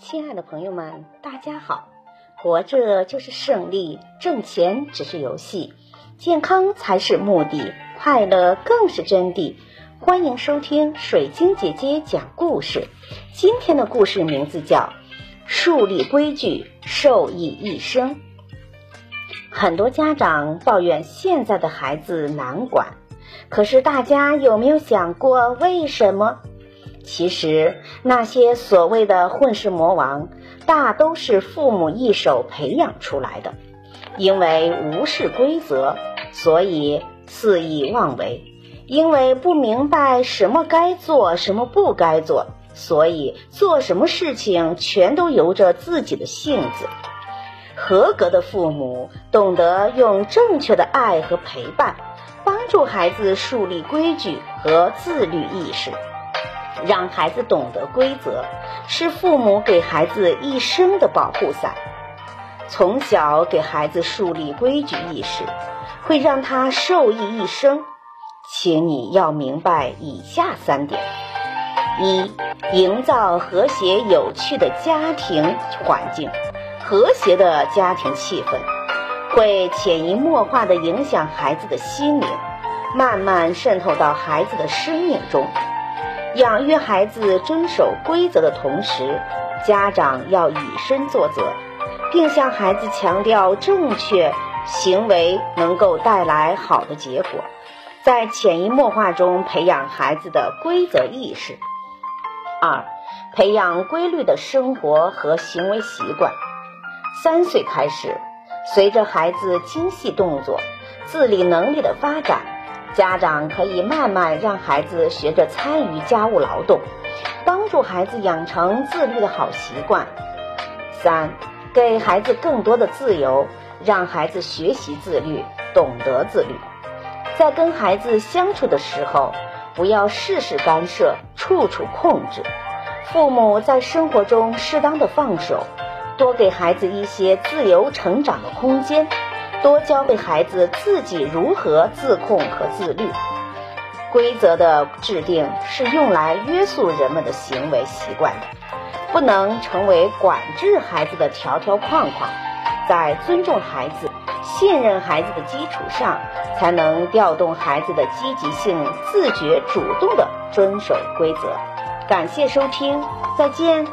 亲爱的朋友们，大家好！活着就是胜利，挣钱只是游戏，健康才是目的，快乐更是真谛。欢迎收听水晶姐姐讲故事。今天的故事名字叫《树立规矩，受益一生》。很多家长抱怨现在的孩子难管，可是大家有没有想过为什么？其实那些所谓的混世魔王，大都是父母一手培养出来的。因为无视规则，所以肆意妄为；因为不明白什么该做，什么不该做，所以做什么事情全都由着自己的性子。合格的父母懂得用正确的爱和陪伴，帮助孩子树立规矩和自律意识。让孩子懂得规则，是父母给孩子一生的保护伞。从小给孩子树立规矩意识，会让他受益一生。请你要明白以下三点：一、营造和谐有趣的家庭环境。和谐的家庭气氛，会潜移默化地影响孩子的心灵，慢慢渗透到孩子的生命中。养育孩子遵守规则的同时，家长要以身作则，并向孩子强调正确行为能够带来好的结果，在潜移默化中培养孩子的规则意识。二、培养规律的生活和行为习惯。三岁开始，随着孩子精细动作、自理能力的发展。家长可以慢慢让孩子学着参与家务劳动，帮助孩子养成自律的好习惯。三，给孩子更多的自由，让孩子学习自律，懂得自律。在跟孩子相处的时候，不要事事干涉，处处控制。父母在生活中适当的放手，多给孩子一些自由成长的空间。多教会孩子自己如何自控和自律。规则的制定是用来约束人们的行为习惯的，不能成为管制孩子的条条框框。在尊重孩子、信任孩子的基础上，才能调动孩子的积极性，自觉主动地遵守规则。感谢收听，再见。